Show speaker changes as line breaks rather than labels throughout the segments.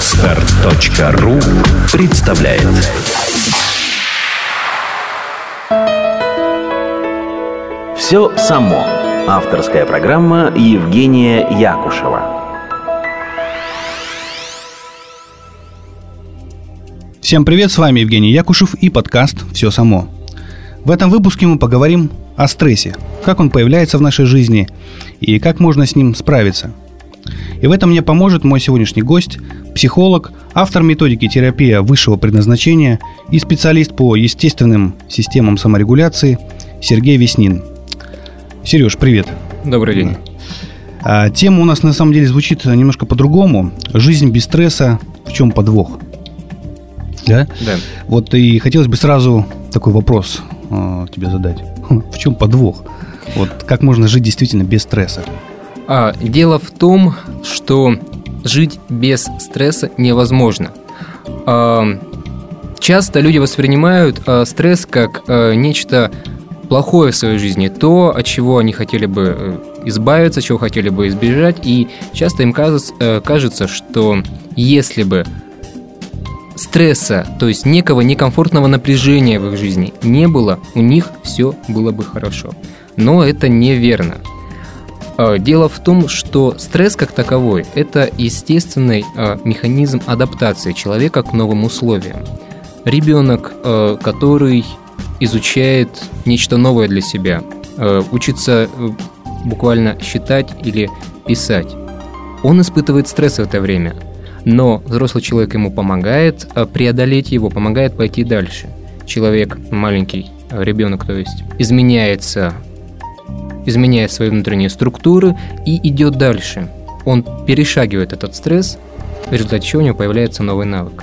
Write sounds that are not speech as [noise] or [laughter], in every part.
Отстар.ру представляет Все само. Авторская программа Евгения Якушева.
Всем привет, с вами Евгений Якушев и подкаст «Все само». В этом выпуске мы поговорим о стрессе, как он появляется в нашей жизни и как можно с ним справиться. И в этом мне поможет мой сегодняшний гость, психолог, автор методики терапия высшего предназначения и специалист по естественным системам саморегуляции Сергей Веснин. Сереж, привет.
Добрый день.
А, тема у нас на самом деле звучит немножко по-другому. Жизнь без стресса. В чем подвох? Да?
Да.
Вот и хотелось бы сразу такой вопрос э, тебе задать. [laughs] В чем подвох? Вот как можно жить действительно без стресса?
А, дело в том, что жить без стресса невозможно. А, часто люди воспринимают а, стресс как а, нечто плохое в своей жизни, то, от чего они хотели бы э, избавиться, чего хотели бы избежать, и часто им кажется, э, кажется что если бы стресса, то есть некого некомфортного напряжения в их жизни не было, у них все было бы хорошо. Но это неверно. А, дело в том, что стресс как таковой – это естественный а, механизм адаптации человека к новым условиям. Ребенок, а, который изучает нечто новое для себя, учится э, буквально считать или писать, он испытывает стресс в это время – но взрослый человек ему помогает преодолеть его, помогает пойти дальше. Человек маленький, ребенок, то есть, изменяется, изменяет свои внутренние структуры и идет дальше. Он перешагивает этот стресс, в результате чего у него появляется новый навык.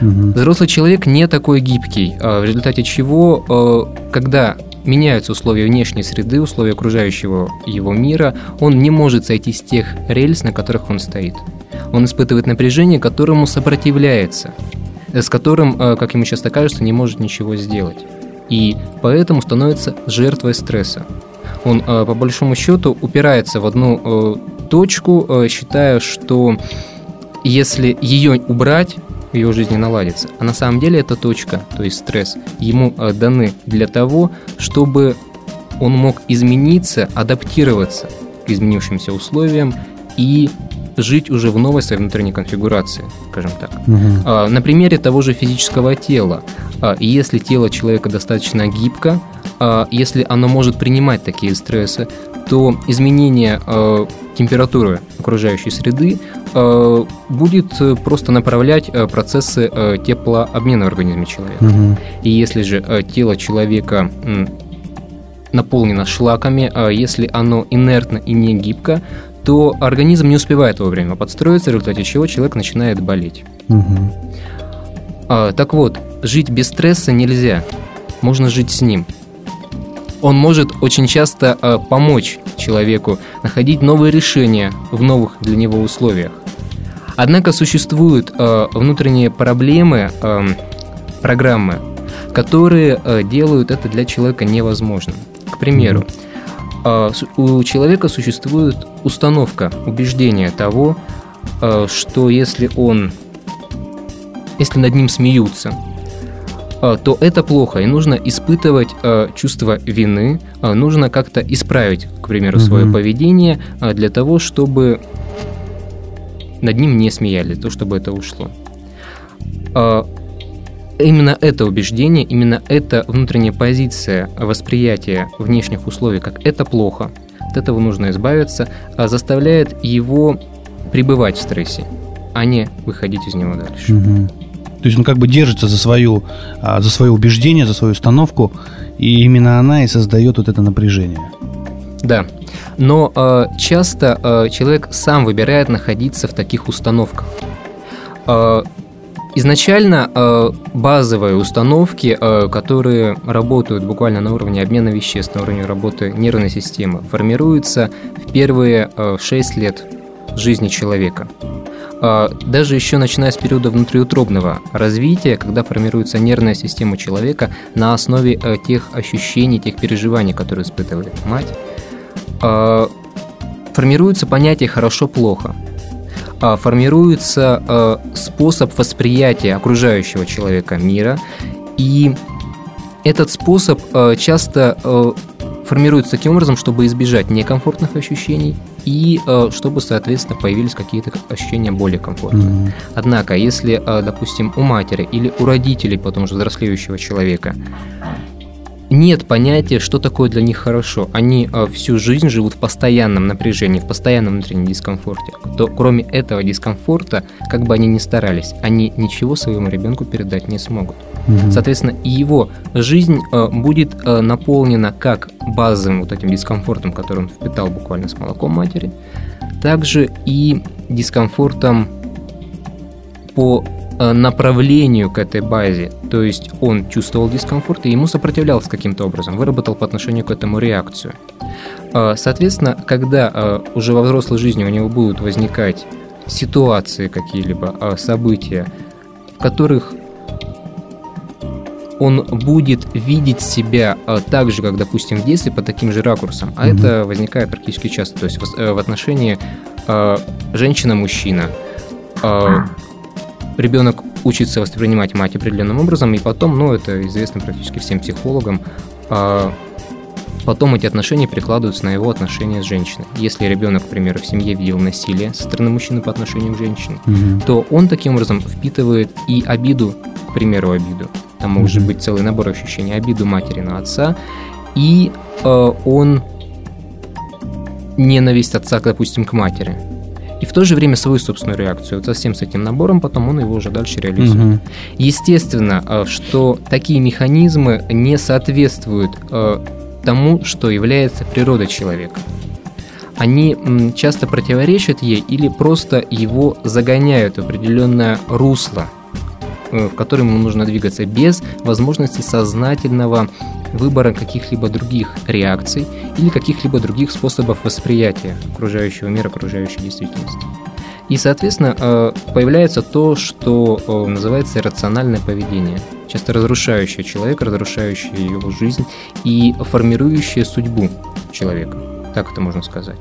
Угу. Взрослый человек не такой гибкий, а в результате чего, когда меняются условия внешней среды, условия окружающего его мира, он не может сойти с тех рельс, на которых он стоит. Он испытывает напряжение, которому сопротивляется, э, с которым, э, как ему часто кажется, не может ничего сделать. И поэтому становится жертвой стресса. Он, э, по большому счету, упирается в одну точку, считая, что если ее убрать, в его жизни наладится. А на самом деле эта точка, то есть стресс, ему даны для того, чтобы он мог измениться, адаптироваться к изменившимся условиям и жить уже в новой своей внутренней конфигурации, скажем так. Угу. На примере того же физического тела. А, если тело человека достаточно гибко, если оно может принимать такие стрессы, то изменение температуры окружающей среды будет просто направлять процессы теплообмена в организме человека. Угу. И если же тело человека наполнено шлаками, если оно инертно и не гибко, то организм не успевает вовремя подстроиться, в результате чего человек начинает болеть. Угу. А, так вот, жить без стресса нельзя. Можно жить с ним. Он может очень часто а, помочь человеку находить новые решения в новых для него условиях. Однако существуют а, внутренние проблемы, а, программы, которые а, делают это для человека невозможным. К примеру, у человека существует установка, убеждение того, что если он, если над ним смеются, то это плохо, и нужно испытывать чувство вины, нужно как-то исправить, к примеру, свое угу. поведение для того, чтобы над ним не смеялись, то, чтобы это ушло именно это убеждение, именно эта внутренняя позиция восприятия внешних условий, как это плохо, от этого нужно избавиться, а заставляет его пребывать в стрессе, а не выходить из него дальше.
Угу. То есть он как бы держится за, свою, а, за свое убеждение, за свою установку, и именно она и создает вот это напряжение.
Да. Но э, часто э, человек сам выбирает находиться в таких установках. Э, Изначально э, базовые установки, э, которые работают буквально на уровне обмена веществ, на уровне работы нервной системы, формируются в первые э, 6 лет жизни человека. Э, даже еще начиная с периода внутриутробного развития, когда формируется нервная система человека на основе э, тех ощущений, тех переживаний, которые испытывает мать, э, формируется понятие «хорошо-плохо». а, формируется а, способ восприятия окружающего человека мира, и этот способ а, часто а, формируется таким образом, чтобы избежать некомфортных ощущений и э, чтобы, соответственно, появились какие-то ощущения более комфортные. Mm-hmm. Однако, если, э, допустим, у матери или у родителей потом же взрослеющего человека нет понятия, что такое для них хорошо. Они э, всю жизнь живут в постоянном напряжении, в постоянном внутреннем дискомфорте. То кроме этого дискомфорта, как бы они ни старались, они ничего своему ребенку передать не смогут. Угу. Соответственно, и его жизнь э, будет э, наполнена как базовым вот этим дискомфортом, который он впитал буквально с молоком матери, также и дискомфортом по э, направлению к этой базе. То есть он чувствовал дискомфорт и ему сопротивлялся каким-то образом, выработал по отношению к этому реакцию. Соответственно, когда уже во взрослой жизни у него будут возникать ситуации какие-либо, события, в которых он будет видеть себя а, так же, как, допустим, в детстве, по таким же ракурсам. А mm-hmm. это возникает практически часто. То есть в, э, отношении э, женщина-мужчина. Э, ребенок учится воспринимать мать определенным образом, и потом, ну, это известно практически всем психологам, э, потом эти отношения перекладываются на его отношения с женщиной. Если ребенок, к примеру, в семье видел насилие со стороны мужчины по отношению к женщине, mm-hmm. то он таким образом впитывает и обиду, к примеру, обиду, там может быть целый набор ощущений, обиду матери на отца, и э, он ненависть отца, допустим, к матери. И в то же время свою собственную реакцию. Вот совсем с этим набором, потом он его уже дальше реализует. Угу. Естественно, э, что такие механизмы не соответствуют э, тому, что является природой человека. Они часто противоречат ей или просто его загоняют в определенное русло – в котором ему нужно двигаться без возможности сознательного выбора каких-либо других реакций или каких-либо других способов восприятия окружающего мира, окружающей действительности. И, соответственно, э, появляется то, что э, называется рациональное поведение, часто разрушающее человека, разрушающее его жизнь и формирующее судьбу человека, так это можно сказать.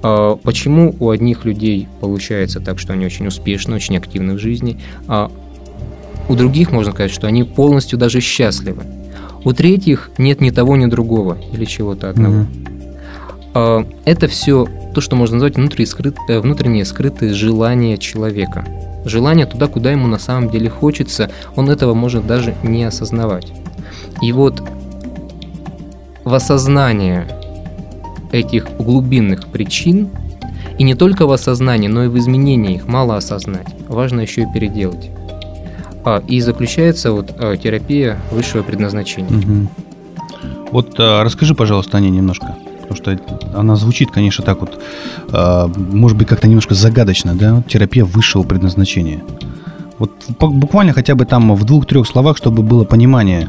Почему у одних людей получается так, что они очень успешны, очень активны в жизни, а у других можно сказать, что они полностью даже счастливы. У третьих нет ни того, ни другого или чего-то одного. Mm-hmm. Это все то, что можно назвать внутренние, скрыт, э, внутренние скрытые желания человека. Желание туда, куда ему на самом деле хочется, он этого может даже не осознавать. И вот в осознание этих глубинных причин, и не только в осознании, но и в изменении их мало осознать, важно еще и переделать. А, и заключается вот а, терапия высшего предназначения. Угу.
Вот а, расскажи, пожалуйста, о ней немножко. Потому что она звучит, конечно, так вот, а, может быть, как-то немножко загадочно, да? Терапия высшего предназначения. Вот буквально хотя бы там в двух-трех словах, чтобы было понимание,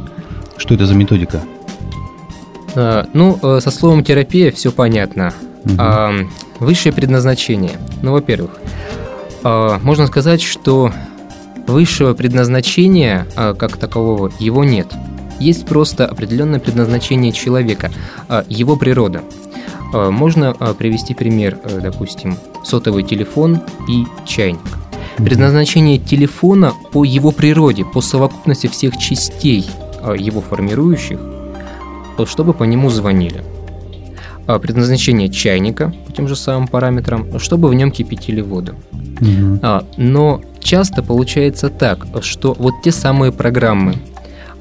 что это за методика.
А, ну, э, со словом терапия все понятно. Угу. А, высшее предназначение. Ну, во-первых, можно сказать, что Высшего предназначения а, как такового его нет. Есть просто определенное предназначение человека, а, его природа. А, можно привести пример, допустим, сотовый телефон и чайник. Предназначение телефона по его природе, по совокупности всех частей его формирующих, чтобы по нему звонили. Предназначение чайника по тем же самым параметрам, чтобы в нем кипятили воду. Угу. Но часто получается так, что вот те самые программы,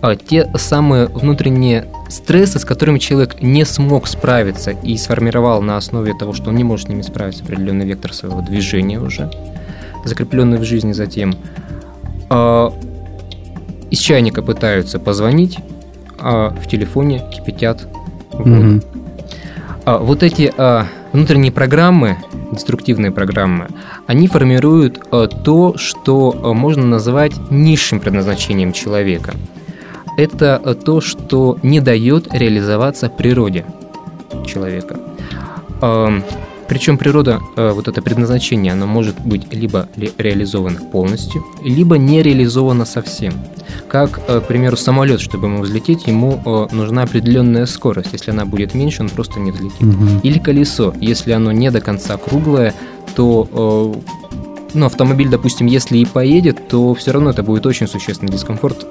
а, те самые внутренние стрессы, с которыми человек не смог справиться и сформировал на основе того, что он не может с ними справиться, определенный вектор своего движения уже, закрепленный в жизни затем, а, из чайника пытаются позвонить, а в телефоне кипятят воду. Mm-hmm. Вот эти внутренние программы деструктивные программы, они формируют э, то, что можно называть низшим предназначением человека. Это то, что не дает реализоваться природе человека. Причем природа, вот это предназначение, оно может быть либо реализовано полностью, либо не реализовано совсем. Как, к примеру, самолет, чтобы ему взлететь, ему нужна определенная скорость. Если она будет меньше, он просто не взлетит. Угу. Или колесо, если оно не до конца круглое, то ну, автомобиль, допустим, если и поедет, то все равно это будет очень существенный дискомфорт.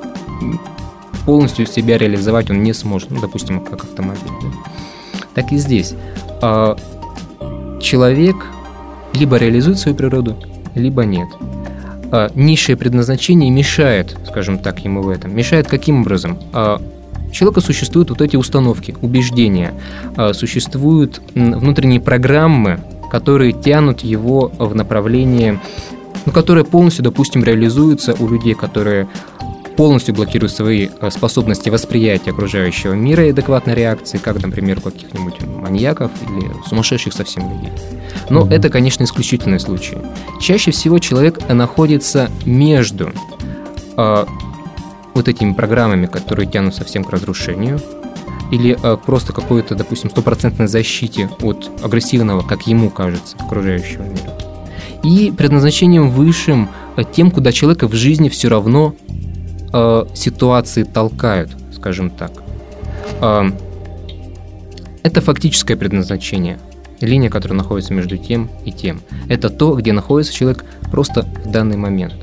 Полностью себя реализовать он не сможет, ну, допустим, как автомобиль. Да? Так и здесь. Человек либо реализует свою природу, либо нет. А, низшее предназначение мешает, скажем так, ему в этом. Мешает каким образом? А, у человека существуют вот эти установки, убеждения, а, существуют внутренние программы, которые тянут его в направлении, ну, которые полностью, допустим, реализуются у людей, которые полностью блокируют свои а, способности восприятия окружающего мира и адекватной реакции, как, например, у каких-нибудь маньяков или сумасшедших совсем людей. Но это, конечно, исключительные случаи. Чаще всего человек находится между э, вот этими программами, которые тянут совсем к разрушению, или э, просто какой-то, допустим, стопроцентной защите от агрессивного, как ему кажется, окружающего мира. И предназначением высшим, э, тем, куда человека в жизни все равно э, ситуации толкают, скажем так. Э, это фактическое предназначение, линия, которая находится между тем и тем. Это то, где находится человек просто в данный момент.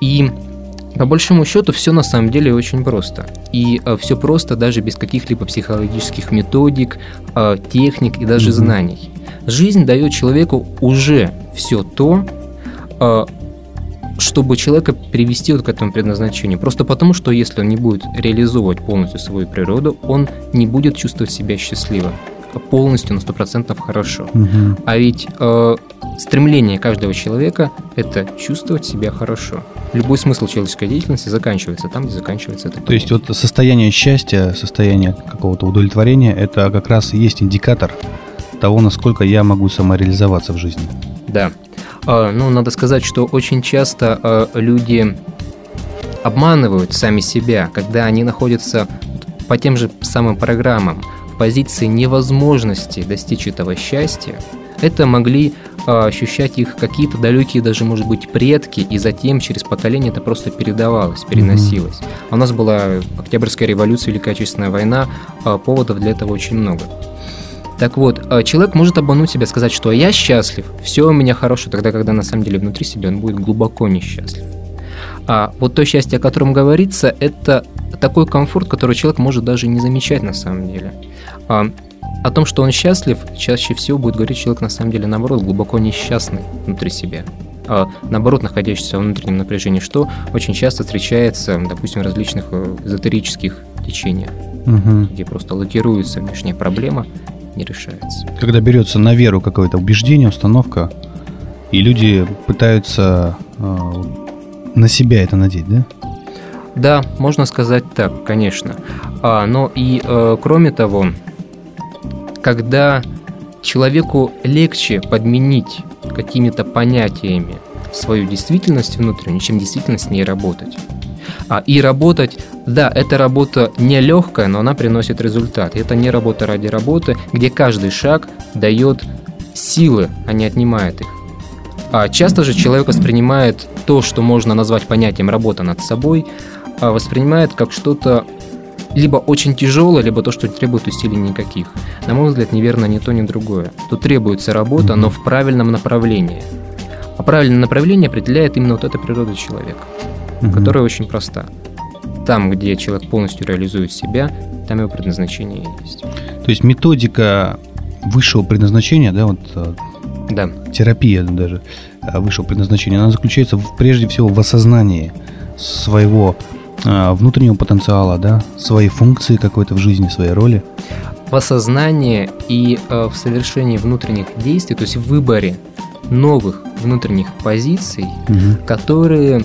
И по большому счету все на самом деле очень просто. И э, все просто даже без каких-либо психологических методик, э, техник и даже знаний. Жизнь дает человеку уже все то, э, чтобы человека привести вот к этому предназначению. Просто потому, что если он не будет реализовывать полностью свою природу, он не будет чувствовать себя счастливым полностью на 100% хорошо. Угу. А ведь э, стремление каждого человека – это чувствовать себя хорошо. Любой смысл человеческой деятельности заканчивается там, где заканчивается это.
То есть вот состояние счастья, состояние какого-то удовлетворения – это как раз и есть индикатор того, насколько я могу самореализоваться в жизни.
Да. Э, ну, надо сказать, что очень часто э, люди обманывают сами себя, когда они находятся по тем же самым программам – позиции невозможности достичь этого счастья, это могли а, ощущать их какие-то далекие даже, может быть, предки, и затем через поколение это просто передавалось, переносилось. Mm-hmm. А у нас была Октябрьская революция, Великая Отечественная война, а, поводов для этого очень много. Так вот, а, человек может обмануть себя, сказать, что я счастлив, все у меня хорошо, тогда, когда на самом деле внутри себя он будет глубоко несчастлив. А вот то счастье, о котором говорится, это такой комфорт, который человек может даже не замечать на самом деле. А, о том, что он счастлив, чаще всего будет говорить человек на самом деле наоборот, глубоко несчастный внутри себя. А, наоборот, находящийся в внутреннем напряжении, что очень часто встречается, допустим, в различных э, эзотерических течениях, угу. где просто локируется внешняя проблема, не решается.
Когда берется на веру какое-то убеждение, установка, и люди пытаются э, на себя это надеть, да?
Да, можно сказать так, конечно. А, но и э, кроме того, когда человеку легче подменить какими-то понятиями свою действительность внутреннюю, чем действительно с ней работать. А, и работать, да, эта работа не легкая, но она приносит результат. Это не работа ради работы, где каждый шаг дает силы, а не отнимает их. А часто же человек воспринимает то, что можно назвать понятием работа над собой, а воспринимает как что-то либо очень тяжелое, либо то, что требует усилий никаких. На мой взгляд, неверно ни то, ни другое. Тут требуется работа, но в правильном направлении. А правильное направление определяет именно вот эта природа человека, угу. которая очень проста. Там, где человек полностью реализует себя, там его предназначение есть.
То есть методика высшего предназначения, да, вот э, да. терапия даже э, высшего предназначения, она заключается в, прежде всего в осознании своего а, внутреннего потенциала, да, своей функции какой-то в жизни, своей роли.
В осознании и э, в совершении внутренних действий, то есть в выборе новых внутренних позиций, угу. которые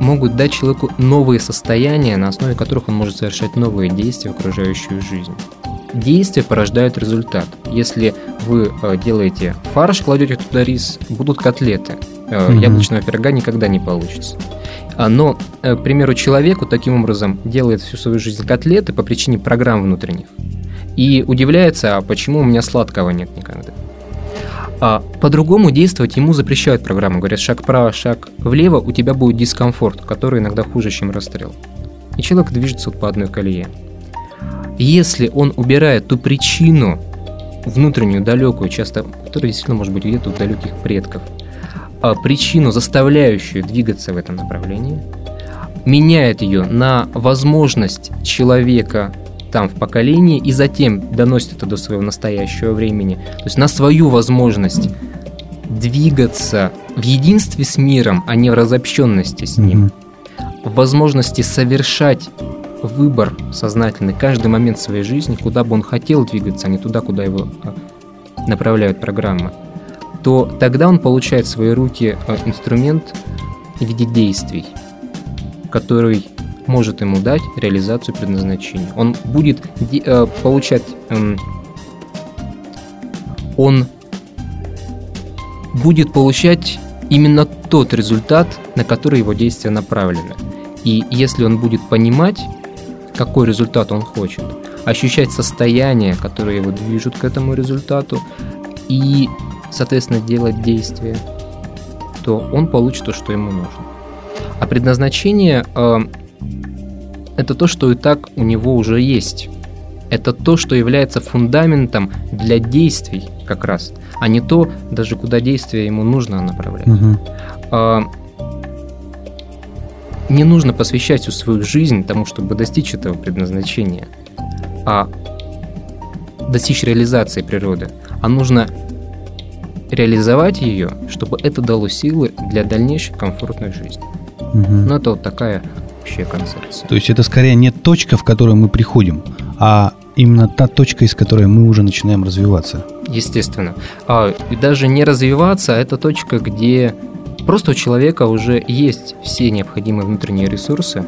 могут дать человеку новые состояния, на основе которых он может совершать новые действия в окружающую жизнь. Действия порождают результат. Если вы э, делаете фарш, кладете туда рис, будут котлеты. Угу. Яблочного пирога никогда не получится. А, но, э, к примеру, человеку таким образом делает всю свою жизнь котлеты по причине программ внутренних. И удивляется, а почему у меня сладкого нет никогда. А по-другому действовать ему запрещают программы. Говорят, шаг вправо, шаг влево, у тебя будет дискомфорт, который иногда хуже, чем расстрел. И человек движется вот по одной колее. Если он убирает ту причину, внутреннюю, далекую, часто, которая действительно может быть где-то у далеких предков, а, причину, заставляющую двигаться в этом направлении, меняет ее на возможность человека там в поколении и затем доносит это до своего настоящего времени, то есть на свою возможность двигаться в единстве с миром, а не в разобщенности с ним, в возможности совершать выбор сознательный каждый момент своей жизни, куда бы он хотел двигаться, а не туда, куда его а, направляют программы, то тогда он получает в свои руки а, инструмент в виде действий, который может ему дать реализацию предназначения. Он будет э, получать, э, он будет получать именно тот результат, на который его действия направлены. И если он будет понимать, какой результат он хочет, ощущать состояние, которое его движут к этому результату, и, соответственно, делать действия, то он получит то, что ему нужно. А предназначение э, это то, что и так у него уже есть. Это то, что является фундаментом для действий как раз, а не то, даже куда действие ему нужно направлять. Угу. А, не нужно посвящать всю свою жизнь тому, чтобы достичь этого предназначения, а достичь реализации природы, а нужно реализовать ее, чтобы это дало силы для дальнейшей комфортной жизни. Угу. Ну, это вот такая общая концепция.
То есть это скорее не точка, в которую мы приходим, а именно та точка, из которой мы уже начинаем развиваться.
Естественно. А, и даже не развиваться, а это точка, где просто у человека уже есть все необходимые внутренние ресурсы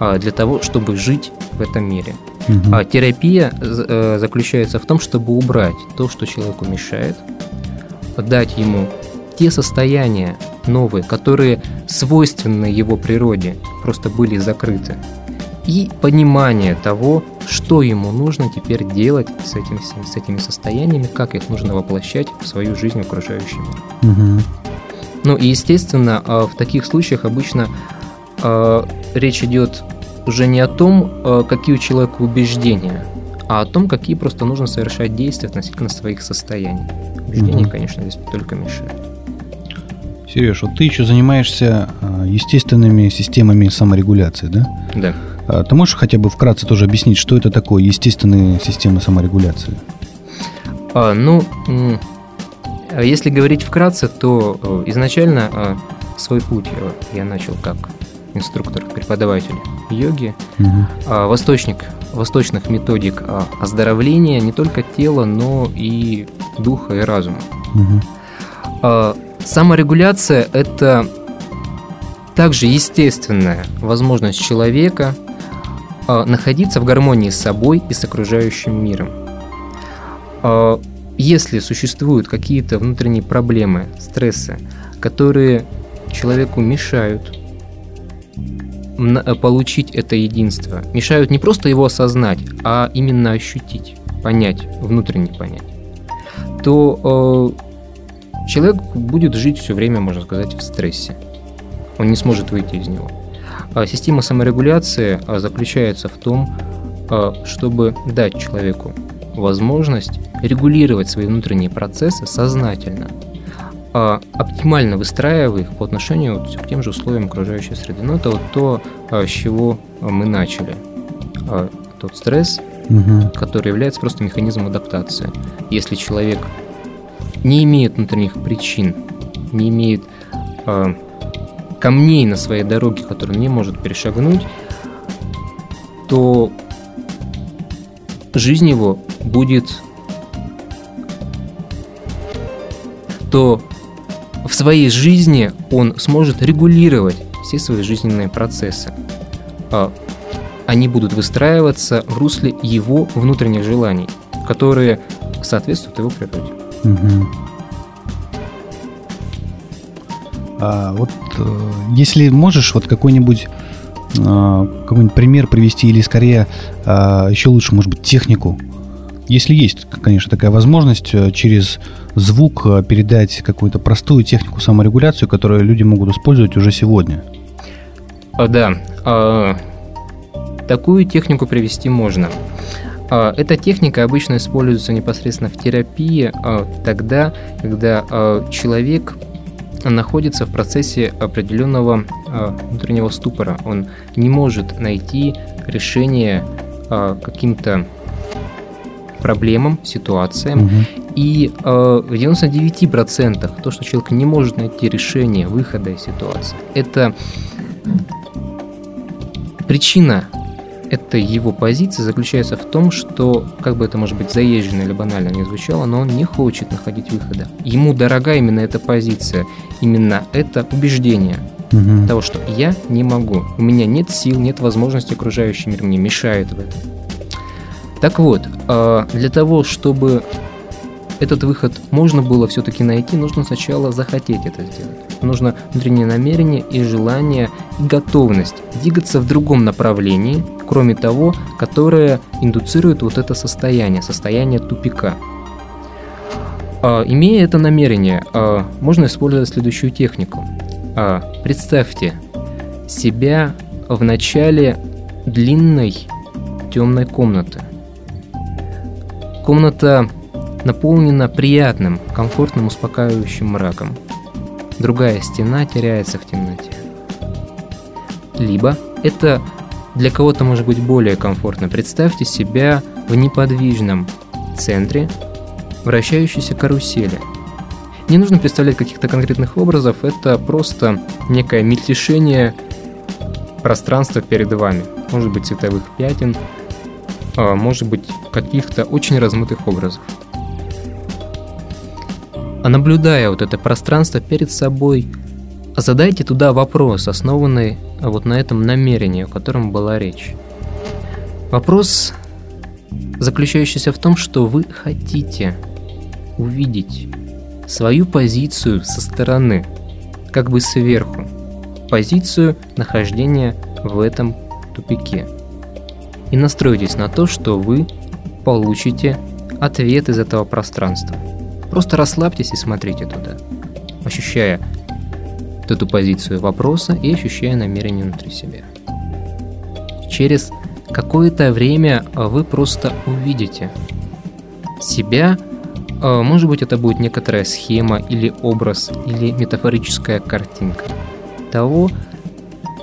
а, для того, чтобы жить в этом мире. Угу. А терапия э, заключается в том, чтобы убрать то, что человеку мешает, дать ему те состояния новые, которые свойственны его природе, просто были закрыты. И понимание того, что ему нужно теперь делать с, этим, с этими состояниями, как их нужно воплощать в свою жизнь в окружающий мир. Угу. Ну и, естественно, а, в таких случаях обычно э, речь идет уже не о том, э, какие у человека убеждения, а о том, какие просто нужно совершать действия относительно своих состояний. Убеждения, угу. конечно, здесь только мешают.
Сереж, вот ты еще занимаешься а, естественными системами саморегуляции, да?
Да.
А, ты можешь хотя бы вкратце тоже объяснить, что это такое естественные системы саморегуляции?
А, ну, если говорить вкратце, то э, изначально а, свой путь я начал как инструктор, преподаватель йоги, угу. восточник восточных методик оздоровления не только тела, но и духа и разума. Угу. Саморегуляция – это также естественная возможность человека а, находиться в гармонии с собой и с окружающим миром. А, если существуют какие-то внутренние проблемы, стрессы, которые человеку мешают получить это единство, мешают не просто его осознать, а именно ощутить, понять, внутренне понять, то а, человек будет жить все время, можно сказать, в стрессе. Он не сможет выйти из него. А система саморегуляции а, заключается в том, а, чтобы дать человеку возможность регулировать свои внутренние процессы сознательно, оптимально выстраивая их по отношению вот к тем же условиям окружающей среды. Но ну, это вот то, с чего мы начали. Тот стресс, угу. который является просто механизмом адаптации. Если человек не имеет внутренних причин, не имеет э, камней на своей дороге, которые не может перешагнуть, то жизнь его будет то в своей жизни он сможет регулировать все свои жизненные процессы. А, они будут выстраиваться в русле его внутренних желаний, которые соответствуют его природе. Угу.
А вот э, если можешь вот какой-нибудь э, какой-нибудь пример привести или скорее э, еще лучше, может быть, технику, если есть, конечно, такая возможность через звук передать какую-то простую технику саморегуляцию, которую люди могут использовать уже сегодня.
Да, такую технику привести можно. А, эта техника обычно используется непосредственно в терапии а, тогда, когда а, человек находится в процессе определенного внутреннего ступора. Он не может найти решение каким-то проблемам, ситуациям. Угу. И э, в 99% то, что человек не может найти решение выхода из ситуации, это причина этой его позиции заключается в том, что, как бы это может быть заезженно или банально не звучало, но он не хочет находить выхода. Ему дорога именно эта позиция, именно это убеждение угу. того, что я не могу, у меня нет сил, нет возможности, окружающий мир мне мешает в этом. Так вот, э, для того, чтобы этот выход можно было все-таки найти, нужно сначала захотеть это сделать. Нужно внутреннее намерение и желание, и готовность двигаться в другом направлении, кроме того, которое индуцирует вот это состояние, состояние тупика. А, имея это намерение, а, можно использовать следующую технику. А, представьте себя в начале длинной темной комнаты. Комната наполнена приятным, комфортным, успокаивающим мраком. Другая стена теряется в темноте. Либо это для кого-то может быть более комфортно. Представьте себя в неподвижном центре вращающейся карусели. Не нужно представлять каких-то конкретных образов, это просто некое мельтешение пространства перед вами. Может быть цветовых пятен, а может быть каких-то очень размытых образов. А наблюдая вот это пространство перед собой, задайте туда вопрос, основанный вот на этом намерении, о котором была речь. Вопрос, заключающийся в том, что вы хотите увидеть свою позицию со стороны, как бы сверху, позицию нахождения в этом тупике. И настройтесь на то, что вы получите ответ из этого пространства – Просто расслабьтесь и смотрите туда, ощущая эту позицию вопроса и ощущая намерение внутри себя. Через какое-то время вы просто увидите себя, а, может быть это будет некоторая схема или образ или метафорическая картинка того,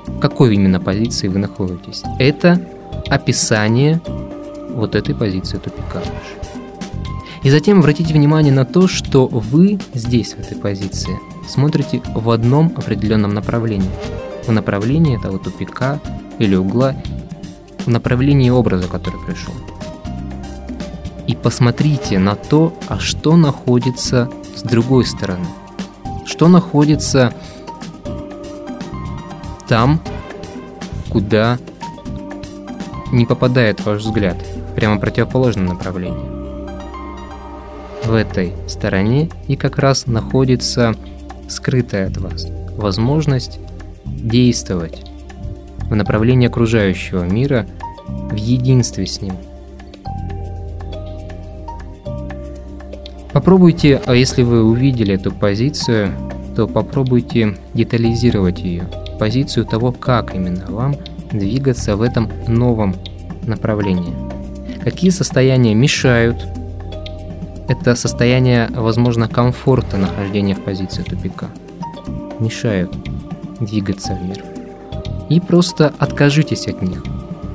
в какой именно позиции вы находитесь. Это описание вот этой позиции тупика. И затем обратите внимание на то, что вы здесь, в этой позиции, смотрите в одном определенном направлении. В направлении этого тупика или угла, в направлении образа, который пришел. И посмотрите на то, а что находится с другой стороны. Что находится там, куда не попадает ваш взгляд, прямо противоположном направлении в этой стороне и как раз находится скрытая от вас возможность действовать в направлении окружающего мира в единстве с ним. Попробуйте, а если вы увидели эту позицию, то попробуйте детализировать ее, позицию того, как именно вам двигаться в этом новом направлении. Какие состояния мешают это состояние, возможно, комфорта нахождения в позиции тупика. Мешают двигаться в мир. И просто откажитесь от них.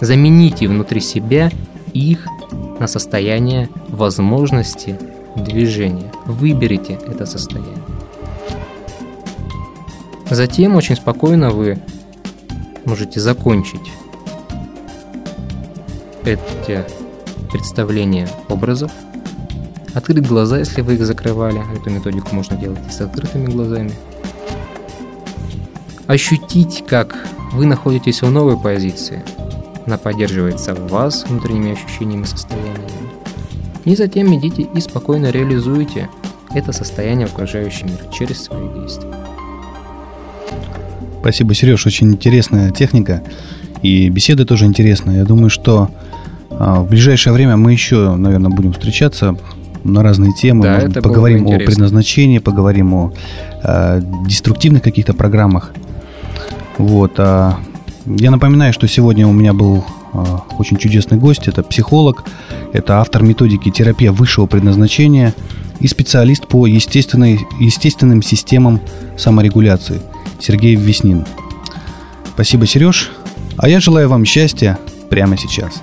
Замените внутри себя их на состояние возможности движения. Выберите это состояние. Затем очень спокойно вы можете закончить эти представления образов Открыть глаза, если вы их закрывали. Эту методику можно делать и с открытыми глазами. Ощутить, как вы находитесь в новой позиции. Она поддерживается в вас внутренними ощущениями и состояниями. И затем идите и спокойно реализуйте это состояние в окружающий мир через свои действия.
Спасибо, Сереж. Очень интересная техника. И беседы тоже интересные. Я думаю, что а, в ближайшее время мы еще, наверное, будем встречаться на разные темы. Да, это поговорим о предназначении, поговорим о э, деструктивных каких-то программах. Вот. А, я напоминаю, что сегодня у меня был э, очень чудесный гость. Это психолог, это автор методики терапия высшего предназначения и специалист по естественной, естественным системам саморегуляции Сергей Веснин. Спасибо, Сереж. А я желаю вам счастья прямо сейчас.